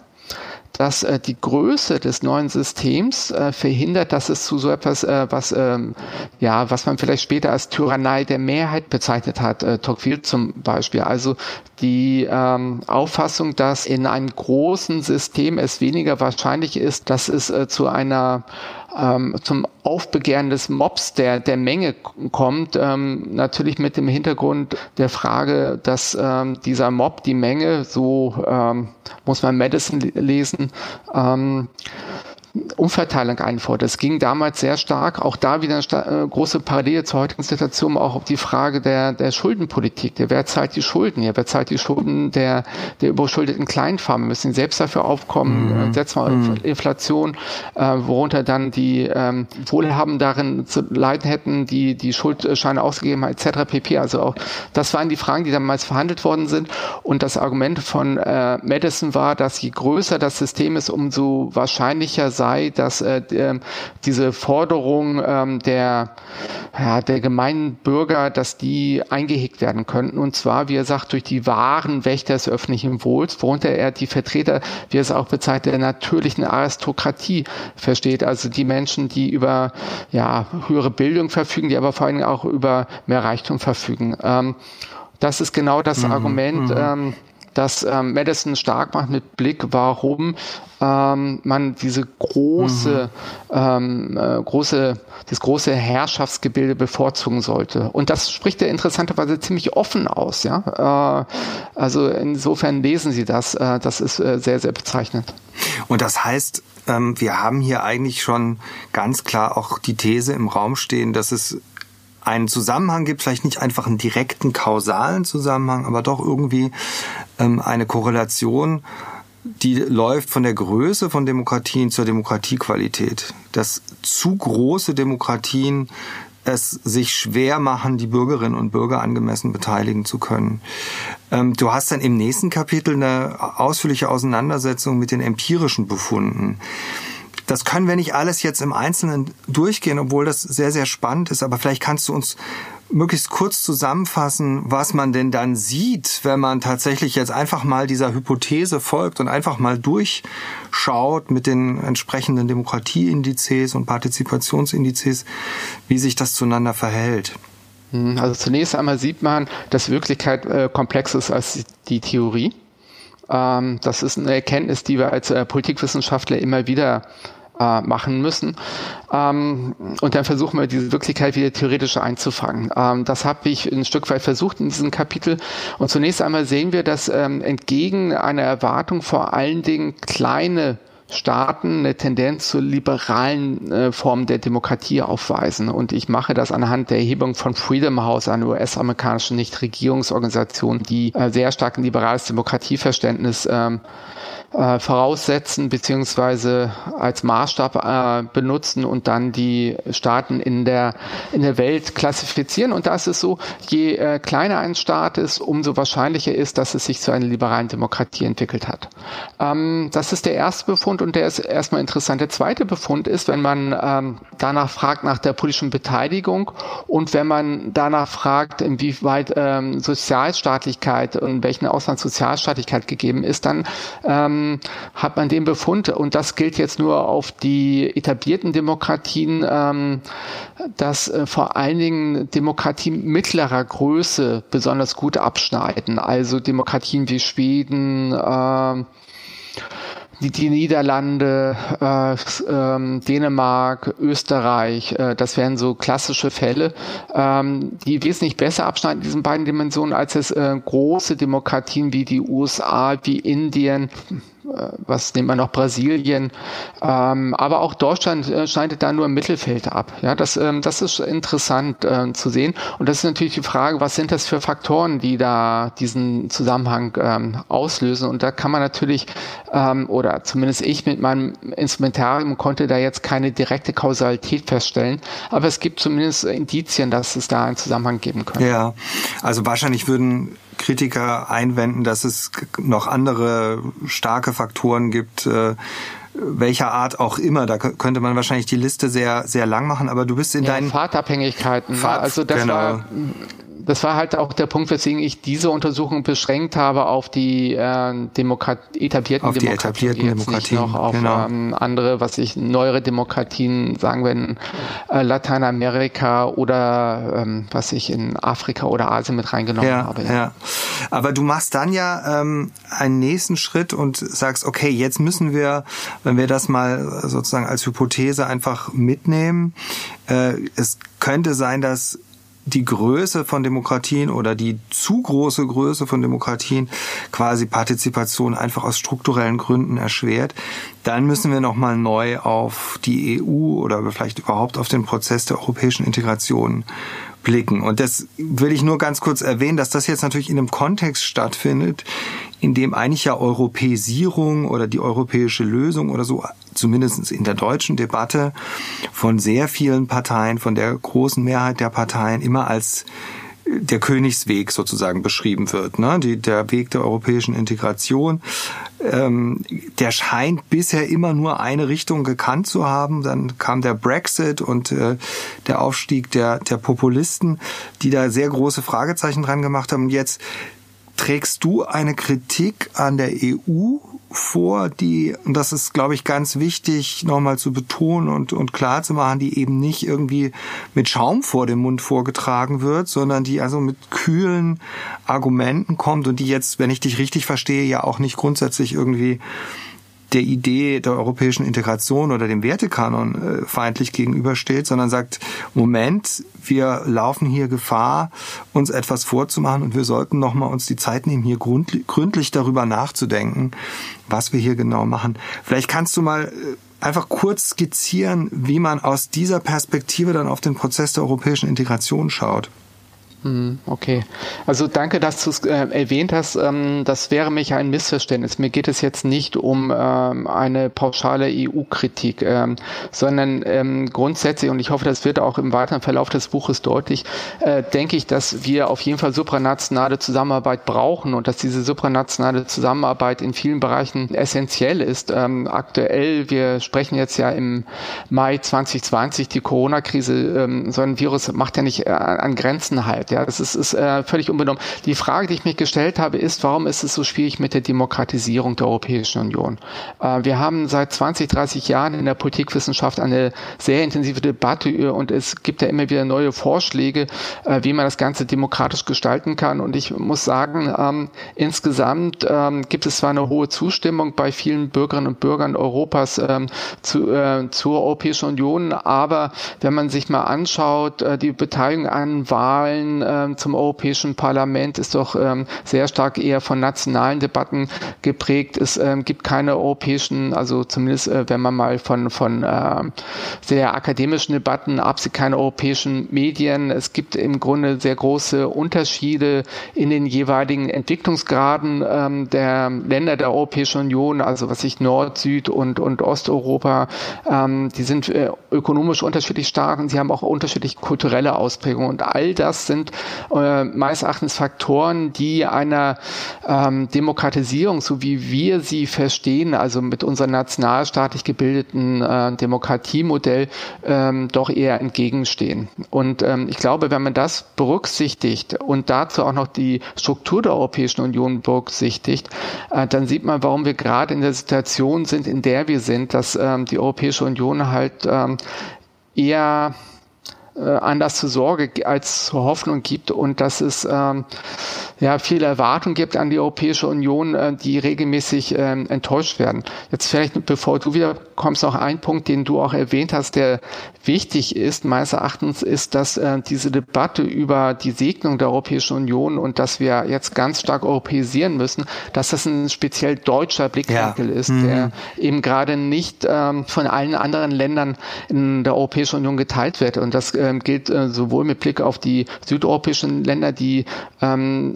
dass äh, die Größe des neuen Systems äh, verhindert, dass es zu so etwas, äh, was ähm, ja, was man vielleicht später als Tyrannei der Mehrheit bezeichnet hat, äh, Tocqueville zum Beispiel. Also die ähm, Auffassung, dass in einem großen System es weniger wahrscheinlich ist, dass es äh, zu einer ähm, zum Aufbegehren des Mobs der, der Menge kommt, ähm, natürlich mit dem Hintergrund der Frage, dass ähm, dieser Mob, die Menge, so ähm, muss man Madison lesen, ähm, Umverteilung einfordert. Es ging damals sehr stark, auch da wieder eine äh, große Parallele zur heutigen Situation, auch auf die Frage der, der Schuldenpolitik. Der, wer zahlt die Schulden? Ja, wer zahlt die Schulden der, der überschuldeten Kleinfarmen? Müssen selbst dafür aufkommen, mhm. Äh, setzen wir mhm. Inflation, äh, worunter dann die ähm, Wohlhaben darin zu leiden hätten, die die Schuldscheine ausgegeben haben, etc. pp. Also auch das waren die Fragen, die damals verhandelt worden sind. Und das Argument von äh, Madison war, dass je größer das System ist, umso wahrscheinlicher sei, dass äh, diese Forderung ähm, der, ja, der gemeinen Bürger, dass die eingehegt werden könnten. Und zwar, wie er sagt, durch die wahren Wächter des öffentlichen Wohls, worunter er die Vertreter, wie er es auch bezeichnet, der natürlichen Aristokratie versteht. Also die Menschen, die über ja, höhere Bildung verfügen, die aber vor allem auch über mehr Reichtum verfügen. Ähm, das ist genau das mhm, Argument, mhm. ähm, das ähm, Madison stark macht mit Blick, warum ähm, man diese große, mhm. ähm, äh, große, das große Herrschaftsgebilde bevorzugen sollte. Und das spricht er interessanterweise ziemlich offen aus. Ja, äh, also insofern lesen Sie das. Äh, das ist äh, sehr, sehr bezeichnend. Und das heißt, ähm, wir haben hier eigentlich schon ganz klar auch die These im Raum stehen, dass es einen Zusammenhang gibt, vielleicht nicht einfach einen direkten kausalen Zusammenhang, aber doch irgendwie ähm, eine Korrelation, die läuft von der Größe von Demokratien zur Demokratiequalität. Dass zu große Demokratien es sich schwer machen, die Bürgerinnen und Bürger angemessen beteiligen zu können. Ähm, du hast dann im nächsten Kapitel eine ausführliche Auseinandersetzung mit den empirischen Befunden. Das können wir nicht alles jetzt im Einzelnen durchgehen, obwohl das sehr, sehr spannend ist. Aber vielleicht kannst du uns möglichst kurz zusammenfassen, was man denn dann sieht, wenn man tatsächlich jetzt einfach mal dieser Hypothese folgt und einfach mal durchschaut mit den entsprechenden Demokratieindizes und Partizipationsindizes, wie sich das zueinander verhält. Hm, also zunächst einmal sieht man, dass Wirklichkeit äh, komplex ist als die Theorie. Ähm, das ist eine Erkenntnis, die wir als äh, Politikwissenschaftler immer wieder äh, machen müssen. Ähm, und dann versuchen wir diese Wirklichkeit wieder theoretisch einzufangen. Ähm, das habe ich ein Stück weit versucht in diesem Kapitel. Und zunächst einmal sehen wir, dass ähm, entgegen einer Erwartung vor allen Dingen kleine Staaten eine Tendenz zur liberalen äh, Form der Demokratie aufweisen. Und ich mache das anhand der Erhebung von Freedom House, einer US-amerikanischen Nichtregierungsorganisation, die äh, sehr stark ein liberales Demokratieverständnis ähm, äh, voraussetzen beziehungsweise als Maßstab äh, benutzen und dann die Staaten in der in der Welt klassifizieren. Und da ist es so, je äh, kleiner ein Staat ist, umso wahrscheinlicher ist, dass es sich zu einer liberalen Demokratie entwickelt hat. Ähm, das ist der erste Befund und der ist erstmal interessant. Der zweite Befund ist, wenn man ähm, danach fragt nach der politischen Beteiligung und wenn man danach fragt, inwieweit ähm, Sozialstaatlichkeit und welchen Ausland Sozialstaatlichkeit gegeben ist, dann ähm, ähm, hat man den Befund, und das gilt jetzt nur auf die etablierten Demokratien, ähm, dass äh, vor allen Dingen Demokratien mittlerer Größe besonders gut abschneiden. Also Demokratien wie Schweden, äh, die, die Niederlande, äh, äh, Dänemark, Österreich, äh, das wären so klassische Fälle, ähm, die wesentlich besser abschneiden in diesen beiden Dimensionen als es äh, große Demokratien wie die USA, wie Indien, was nennt man noch Brasilien, ähm, aber auch Deutschland äh, schneidet da nur im Mittelfeld ab. Ja, das, ähm, das ist interessant äh, zu sehen. Und das ist natürlich die Frage, was sind das für Faktoren, die da diesen Zusammenhang ähm, auslösen? Und da kann man natürlich, ähm, oder zumindest ich mit meinem Instrumentarium konnte da jetzt keine direkte Kausalität feststellen, aber es gibt zumindest Indizien, dass es da einen Zusammenhang geben könnte. Ja, also wahrscheinlich würden Kritiker einwenden, dass es noch andere starke Faktoren gibt, äh, welcher Art auch immer. Da könnte man wahrscheinlich die Liste sehr, sehr lang machen, aber du bist in ja, deinen... Fahrtabhängigkeiten. Fahrt, also das genau. war das war halt auch der Punkt, weswegen ich diese Untersuchung beschränkt habe auf die äh, Demokrat etablierten auf die Demokratien, etablierten Demokratien, nicht noch auf genau. ähm, andere, was ich neuere Demokratien, sagen wir in äh, Lateinamerika oder ähm, was ich in Afrika oder Asien mit reingenommen ja, habe. Ja. ja, aber du machst dann ja ähm, einen nächsten Schritt und sagst, okay, jetzt müssen wir, wenn wir das mal sozusagen als Hypothese einfach mitnehmen, äh, es könnte sein, dass die Größe von Demokratien oder die zu große Größe von Demokratien quasi Partizipation einfach aus strukturellen Gründen erschwert, dann müssen wir nochmal neu auf die EU oder vielleicht überhaupt auf den Prozess der europäischen Integration blicken. Und das will ich nur ganz kurz erwähnen, dass das jetzt natürlich in einem Kontext stattfindet, in dem eigentlich ja Europäisierung oder die europäische Lösung oder so, zumindest in der deutschen Debatte, von sehr vielen Parteien, von der großen Mehrheit der Parteien immer als der Königsweg sozusagen beschrieben wird, ne? Die, der Weg der europäischen Integration. Ähm, der scheint bisher immer nur eine Richtung gekannt zu haben. Dann kam der Brexit und äh, der Aufstieg der, der Populisten, die da sehr große Fragezeichen dran gemacht haben. jetzt trägst du eine Kritik an der EU vor, die, und das ist, glaube ich, ganz wichtig, nochmal zu betonen und, und klar zu machen, die eben nicht irgendwie mit Schaum vor dem Mund vorgetragen wird, sondern die also mit kühlen Argumenten kommt und die jetzt, wenn ich dich richtig verstehe, ja auch nicht grundsätzlich irgendwie der Idee der europäischen Integration oder dem Wertekanon äh, feindlich gegenübersteht, sondern sagt, Moment, wir laufen hier Gefahr, uns etwas vorzumachen und wir sollten nochmal uns die Zeit nehmen, hier gründlich darüber nachzudenken, was wir hier genau machen. Vielleicht kannst du mal äh, einfach kurz skizzieren, wie man aus dieser Perspektive dann auf den Prozess der europäischen Integration schaut. Hm, okay. Also danke, dass du es äh, erwähnt hast. Ähm, das wäre mich ein Missverständnis. Mir geht es jetzt nicht um ähm, eine pauschale EU-Kritik, ähm, sondern ähm, grundsätzlich, und ich hoffe, das wird auch im weiteren Verlauf des Buches deutlich, äh, denke ich, dass wir auf jeden Fall supranationale Zusammenarbeit brauchen und dass diese supranationale Zusammenarbeit in vielen Bereichen essentiell ist. Ähm, aktuell, wir sprechen jetzt ja im Mai 2020, die Corona-Krise, ähm, so ein Virus macht ja nicht äh, an Grenzen halt. Ja, das ist, ist äh, völlig unbenommen. Die Frage, die ich mich gestellt habe, ist, warum ist es so schwierig mit der Demokratisierung der Europäischen Union? Äh, wir haben seit 20, 30 Jahren in der Politikwissenschaft eine sehr intensive Debatte und es gibt ja immer wieder neue Vorschläge, äh, wie man das Ganze demokratisch gestalten kann. Und ich muss sagen, ähm, insgesamt ähm, gibt es zwar eine hohe Zustimmung bei vielen Bürgerinnen und Bürgern Europas ähm, zu, äh, zur Europäischen Union, aber wenn man sich mal anschaut, äh, die Beteiligung an Wahlen, ähm, zum Europäischen Parlament ist doch ähm, sehr stark eher von nationalen Debatten geprägt. Es ähm, gibt keine europäischen, also zumindest äh, wenn man mal von, von äh, sehr akademischen Debatten absieht, keine europäischen Medien. Es gibt im Grunde sehr große Unterschiede in den jeweiligen Entwicklungsgraden ähm, der Länder der Europäischen Union, also was ich Nord, Süd und, und Osteuropa, ähm, die sind äh, ökonomisch unterschiedlich stark und sie haben auch unterschiedliche kulturelle Ausprägungen. Und all das sind äh, meines Erachtens Faktoren, die einer ähm, Demokratisierung, so wie wir sie verstehen, also mit unserem nationalstaatlich gebildeten äh, Demokratiemodell, ähm, doch eher entgegenstehen. Und ähm, ich glaube, wenn man das berücksichtigt und dazu auch noch die Struktur der Europäischen Union berücksichtigt, äh, dann sieht man, warum wir gerade in der Situation sind, in der wir sind, dass ähm, die Europäische Union halt ähm, eher äh, Anlass zur Sorge als zur Hoffnung gibt und dass es ähm, ja viele Erwartungen gibt an die Europäische Union, äh, die regelmäßig ähm, enttäuscht werden. Jetzt vielleicht, bevor du wieder kommst, noch ein Punkt, den du auch erwähnt hast, der wichtig ist, meines Erachtens, ist, dass äh, diese Debatte über die Segnung der Europäischen Union und dass wir jetzt ganz stark europäisieren müssen, dass das ein speziell deutscher Blickwinkel ja. ist, mhm. der eben gerade nicht ähm, von allen anderen Ländern in der Europäischen Union geteilt wird. Und das äh, gilt äh, sowohl mit Blick auf die südeuropäischen Länder, die ähm,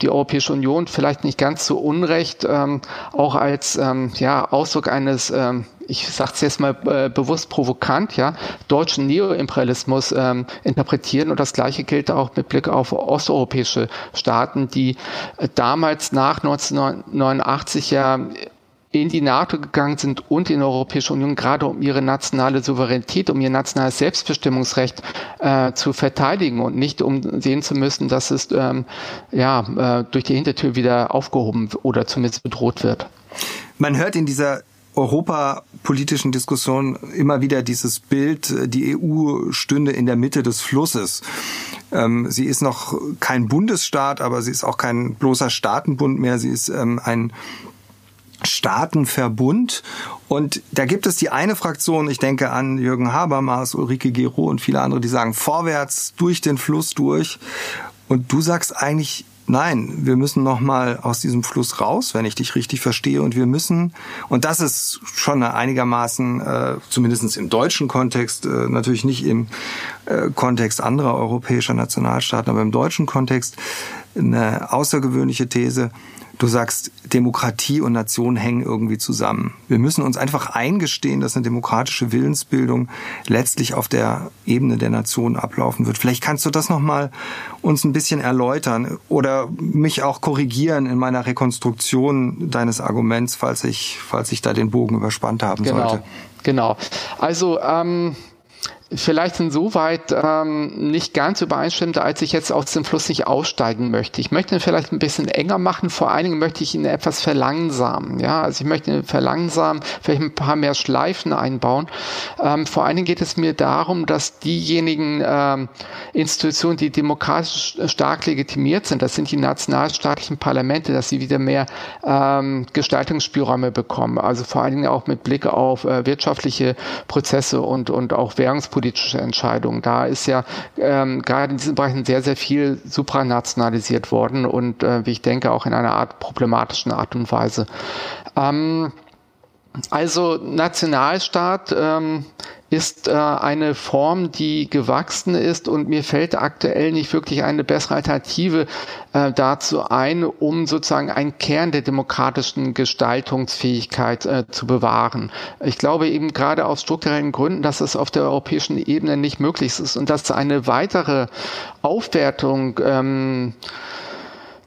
die Europäische Union vielleicht nicht ganz so unrecht ähm, auch als ähm, ja, Ausdruck eines ähm, ich sage es jetzt mal äh, bewusst provokant, ja, deutschen Neoimperialismus ähm, interpretieren. Und das Gleiche gilt auch mit Blick auf osteuropäische Staaten, die äh, damals nach 1989 ja in die NATO gegangen sind und in die Europäische Union, gerade um ihre nationale Souveränität, um ihr nationales Selbstbestimmungsrecht äh, zu verteidigen und nicht um sehen zu müssen, dass es ähm, ja, äh, durch die Hintertür wieder aufgehoben oder zumindest bedroht wird. Man hört in dieser europapolitischen Diskussion immer wieder dieses Bild, die EU stünde in der Mitte des Flusses. Ähm, sie ist noch kein Bundesstaat, aber sie ist auch kein bloßer Staatenbund mehr. Sie ist ähm, ein Staatenverbund. Und da gibt es die eine Fraktion, ich denke an Jürgen Habermas, Ulrike Gero und viele andere, die sagen, vorwärts, durch den Fluss durch. Und du sagst eigentlich, nein, wir müssen noch mal aus diesem Fluss raus, wenn ich dich richtig verstehe. Und wir müssen, und das ist schon einigermaßen, äh, zumindest im deutschen Kontext, äh, natürlich nicht im äh, Kontext anderer europäischer Nationalstaaten, aber im deutschen Kontext eine außergewöhnliche These. Du sagst, Demokratie und Nation hängen irgendwie zusammen. Wir müssen uns einfach eingestehen, dass eine demokratische Willensbildung letztlich auf der Ebene der Nation ablaufen wird. Vielleicht kannst du das nochmal uns ein bisschen erläutern oder mich auch korrigieren in meiner Rekonstruktion deines Arguments, falls ich, falls ich da den Bogen überspannt haben genau, sollte. Genau. Also, ähm vielleicht insoweit ähm, nicht ganz übereinstimmt, als ich jetzt aus dem Fluss nicht aussteigen möchte. Ich möchte ihn vielleicht ein bisschen enger machen, vor allen Dingen möchte ich ihn etwas verlangsamen. Ja, also ich möchte ihn verlangsamen, vielleicht ein paar mehr Schleifen einbauen. Ähm, vor allen Dingen geht es mir darum, dass diejenigen ähm, Institutionen, die demokratisch stark legitimiert sind, das sind die nationalstaatlichen Parlamente, dass sie wieder mehr ähm, Gestaltungsspielräume bekommen. Also vor allen Dingen auch mit Blick auf äh, wirtschaftliche Prozesse und, und auch Währungspolitik politische Entscheidungen. Da ist ja ähm, gerade in diesen Bereichen sehr, sehr viel supranationalisiert worden und äh, wie ich denke auch in einer Art problematischen Art und Weise. Ähm, also Nationalstaat ähm, ist äh, eine Form, die gewachsen ist und mir fällt aktuell nicht wirklich eine bessere Alternative äh, dazu ein, um sozusagen einen Kern der demokratischen Gestaltungsfähigkeit äh, zu bewahren. Ich glaube eben gerade aus strukturellen Gründen, dass es auf der europäischen Ebene nicht möglich ist und dass eine weitere Aufwertung ähm,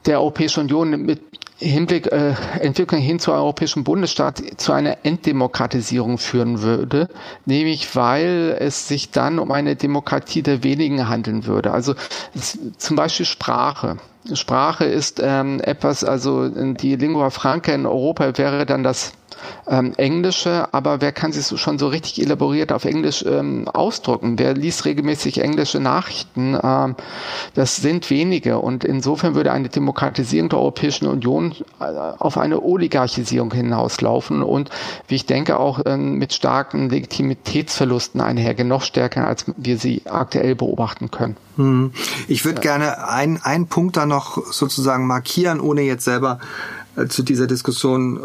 der Europäischen Union mit Hinblick äh, Entwicklung hin zu europäischen Bundesstaat zu einer Enddemokratisierung führen würde, nämlich weil es sich dann um eine Demokratie der wenigen handeln würde. Also zum Beispiel Sprache. Sprache ist ähm, etwas, also die Lingua Franca in Europa wäre dann das ähm, Englische, aber wer kann sich schon so richtig elaboriert auf Englisch ähm, ausdrücken? Wer liest regelmäßig englische Nachrichten? Ähm, das sind wenige und insofern würde eine Demokratisierung der Europäischen Union äh, auf eine Oligarchisierung hinauslaufen und wie ich denke auch ähm, mit starken Legitimitätsverlusten einhergehen, noch stärker als wir sie aktuell beobachten können. Hm. Ich würde ja. gerne einen Punkt da noch sozusagen markieren, ohne jetzt selber äh, zu dieser Diskussion äh,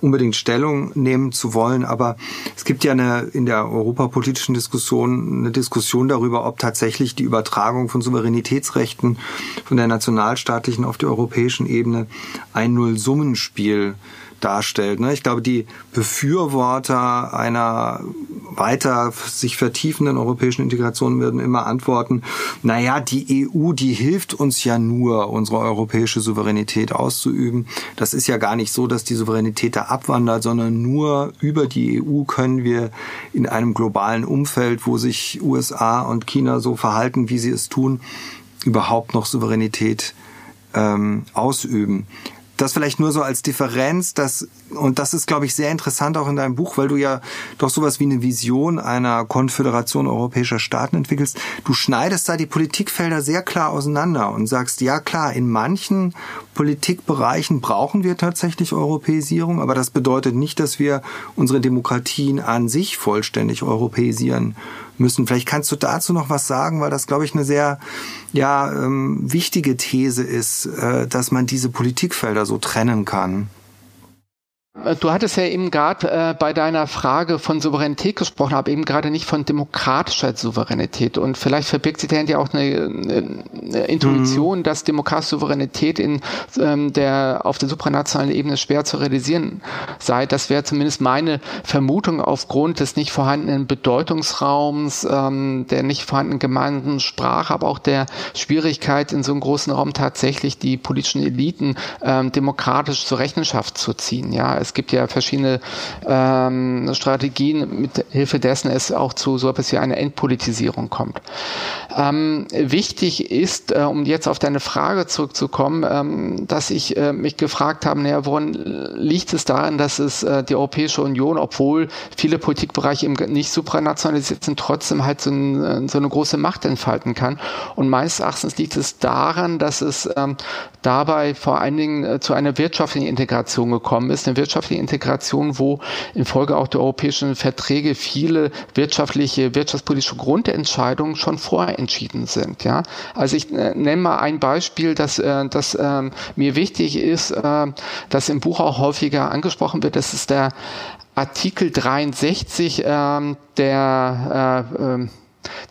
unbedingt Stellung nehmen zu wollen. Aber es gibt ja eine, in der europapolitischen Diskussion eine Diskussion darüber, ob tatsächlich die Übertragung von Souveränitätsrechten von der nationalstaatlichen auf die europäischen Ebene ein Nullsummenspiel darstellt. Ne? Ich glaube, die Befürworter einer weiter sich vertiefenden europäischen Integration würden immer antworten, naja, die EU, die hilft uns ja nur, unsere europäische Souveränität auszuüben. Das ist ja gar nicht so, dass die Souveränität da abwandert, sondern nur über die EU können wir in einem globalen Umfeld, wo sich USA und China so verhalten, wie sie es tun, überhaupt noch Souveränität ähm, ausüben das vielleicht nur so als Differenz, das, und das ist, glaube ich, sehr interessant auch in deinem Buch, weil du ja doch sowas wie eine Vision einer Konföderation europäischer Staaten entwickelst. Du schneidest da die Politikfelder sehr klar auseinander und sagst, ja klar, in manchen Politikbereichen brauchen wir tatsächlich Europäisierung, aber das bedeutet nicht, dass wir unsere Demokratien an sich vollständig europäisieren müssen. Vielleicht kannst du dazu noch was sagen, weil das, glaube ich, eine sehr ja, ähm, wichtige These ist, äh, dass man diese Politikfelder so trennen kann. Äh, du hattest ja eben gerade äh, bei deiner Frage von Souveränität gesprochen, aber eben gerade nicht von demokratischer Souveränität. Und vielleicht verbirgt sich dahinter auch eine, eine Intuition, mhm. dass demokratische Souveränität in ähm, der auf der supranationalen Ebene schwer zu realisieren sei. Das wäre zumindest meine Vermutung aufgrund des nicht vorhandenen Bedeutungsraums, ähm, der nicht vorhandenen gemeinsamen Sprache, aber auch der Schwierigkeit in so einem großen Raum tatsächlich die politischen Eliten ähm, demokratisch zur Rechenschaft zu ziehen. Ja, es gibt ja verschiedene ähm, Strategien, mit Hilfe dessen es auch zu so etwas wie einer Entpolitisierung kommt. Ähm, wichtig ist, äh, um jetzt auf deine Frage zurückzukommen, ähm, dass ich äh, mich gefragt habe, naja, woran liegt es daran, dass es äh, die Europäische Union, obwohl viele Politikbereiche eben nicht supranationalisiert sind, trotzdem halt so, ein, so eine große Macht entfalten kann. Und meines Erachtens liegt es daran, dass es ähm, dabei vor allen Dingen äh, zu einer wirtschaftlichen Integration gekommen ist, eine wirtschaftliche Integration, wo infolge auch der europäischen Verträge viele wirtschaftliche, wirtschaftspolitische Grundentscheidungen schon vorher entschieden sind. Ja, also ich äh, nenne mal ein Beispiel, dass äh, das äh, mir wichtig ist, äh, das im Buch auch häufiger angesprochen wird. Das ist der Artikel 63 ähm, der äh, äh,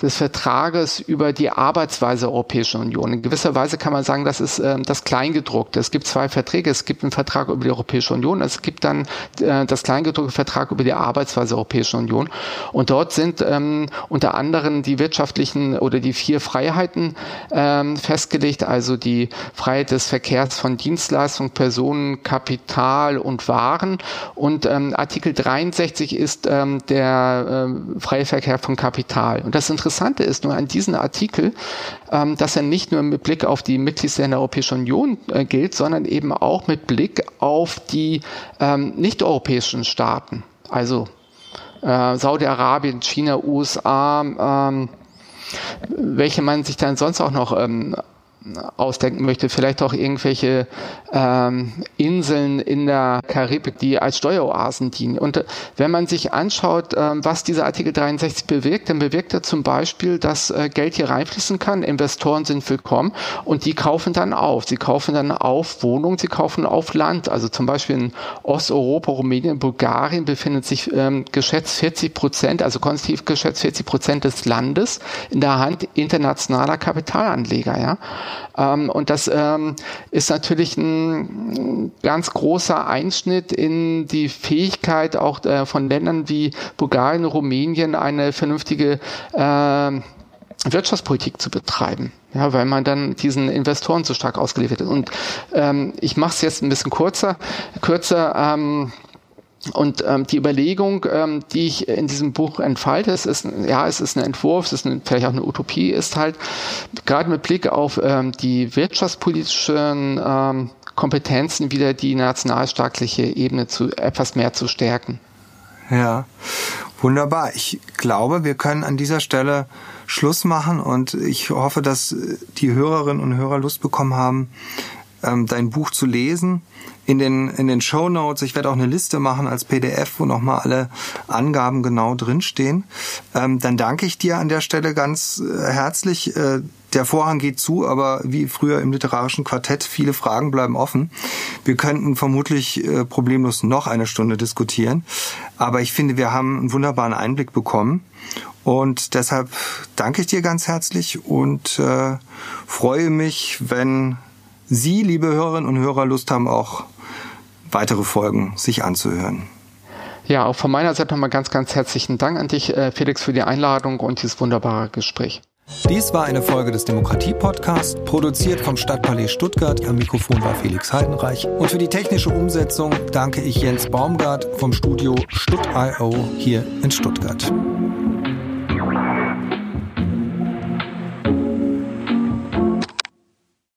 des Vertrages über die Arbeitsweise der Europäischen Union. In gewisser Weise kann man sagen, das ist äh, das Kleingedruckte. Es gibt zwei Verträge. Es gibt einen Vertrag über die Europäische Union. Es gibt dann äh, das Kleingedruckte Vertrag über die Arbeitsweise der Europäischen Union. Und dort sind ähm, unter anderem die wirtschaftlichen oder die vier Freiheiten ähm, festgelegt, also die Freiheit des Verkehrs von Dienstleistungen, Personen, Kapital und Waren. Und ähm, Artikel 63 ist ähm, der äh, freie Verkehr von Kapital. Und das das Interessante ist nur an diesem Artikel, ähm, dass er nicht nur mit Blick auf die Mitgliedsländer der Europäischen Union äh, gilt, sondern eben auch mit Blick auf die ähm, nicht-europäischen Staaten. Also äh, Saudi-Arabien, China, USA, ähm, welche man sich dann sonst auch noch ähm, ausdenken möchte, vielleicht auch irgendwelche ähm, Inseln in der Karibik, die als Steueroasen dienen. Und äh, wenn man sich anschaut, ähm, was dieser Artikel 63 bewirkt, dann bewirkt er zum Beispiel, dass äh, Geld hier reinfließen kann, Investoren sind willkommen und die kaufen dann auf. Sie kaufen dann auf Wohnungen, sie kaufen auf Land. Also zum Beispiel in Osteuropa, Rumänien, Bulgarien befindet sich ähm, geschätzt 40 Prozent, also konstitutiv geschätzt 40 Prozent des Landes in der Hand internationaler Kapitalanleger. Ja? Ähm, und das ähm, ist natürlich ein ganz großer Einschnitt in die Fähigkeit auch äh, von Ländern wie Bulgarien, Rumänien eine vernünftige äh, Wirtschaftspolitik zu betreiben, ja, weil man dann diesen Investoren so stark ausgeliefert ist. Und ähm, ich mache es jetzt ein bisschen kurzer, kürzer. Ähm, und ähm, die Überlegung, ähm, die ich in diesem Buch entfalte, es ist, ja, es ist ein Entwurf, es ist eine, vielleicht auch eine Utopie, ist halt gerade mit Blick auf ähm, die wirtschaftspolitischen ähm, Kompetenzen wieder die nationalstaatliche Ebene zu etwas mehr zu stärken. Ja, wunderbar. Ich glaube, wir können an dieser Stelle Schluss machen und ich hoffe, dass die Hörerinnen und Hörer Lust bekommen haben, ähm, dein Buch zu lesen in den, in den Show Notes. Ich werde auch eine Liste machen als PDF, wo nochmal alle Angaben genau drinstehen. Ähm, dann danke ich dir an der Stelle ganz äh, herzlich. Äh, der Vorhang geht zu, aber wie früher im literarischen Quartett, viele Fragen bleiben offen. Wir könnten vermutlich äh, problemlos noch eine Stunde diskutieren. Aber ich finde, wir haben einen wunderbaren Einblick bekommen. Und deshalb danke ich dir ganz herzlich und äh, freue mich, wenn Sie, liebe Hörerinnen und Hörer, Lust haben, auch weitere Folgen sich anzuhören. Ja, auch von meiner Seite nochmal ganz, ganz herzlichen Dank an dich, äh, Felix, für die Einladung und dieses wunderbare Gespräch. Dies war eine Folge des Demokratie-Podcasts, produziert vom Stadtpalais Stuttgart. Am Mikrofon war Felix Heidenreich. Und für die technische Umsetzung danke ich Jens Baumgart vom Studio Stutt.io hier in Stuttgart.